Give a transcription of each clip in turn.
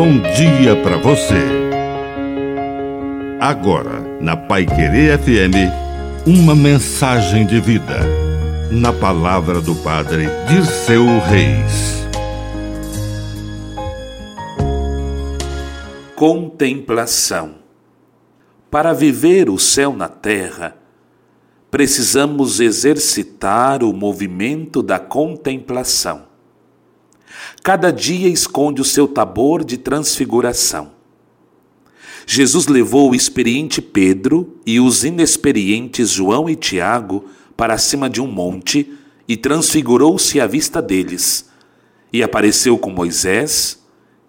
bom dia para você. Agora, na Pai Querer FM, uma mensagem de vida. Na palavra do Padre de seu Reis. Contemplação. Para viver o céu na terra, precisamos exercitar o movimento da contemplação. Cada dia esconde o seu tabor de transfiguração. Jesus levou o experiente Pedro e os inexperientes João e Tiago para cima de um monte e transfigurou-se à vista deles. E apareceu com Moisés,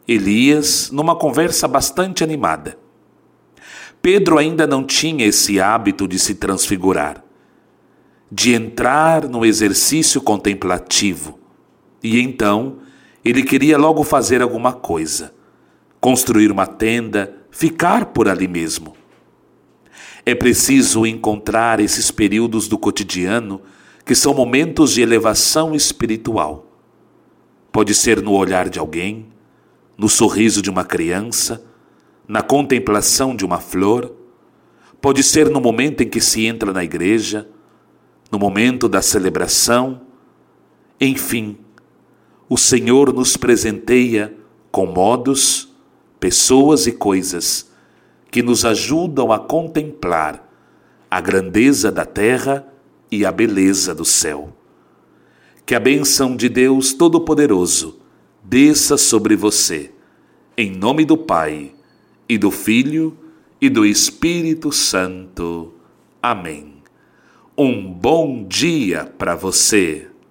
Elias numa conversa bastante animada. Pedro ainda não tinha esse hábito de se transfigurar, de entrar no exercício contemplativo. E então ele queria logo fazer alguma coisa, construir uma tenda, ficar por ali mesmo. É preciso encontrar esses períodos do cotidiano que são momentos de elevação espiritual. Pode ser no olhar de alguém, no sorriso de uma criança, na contemplação de uma flor, pode ser no momento em que se entra na igreja, no momento da celebração, enfim, o Senhor nos presenteia com modos, pessoas e coisas que nos ajudam a contemplar a grandeza da terra e a beleza do céu. Que a bênção de Deus Todo-Poderoso desça sobre você. Em nome do Pai, e do Filho, e do Espírito Santo. Amém. Um bom dia para você.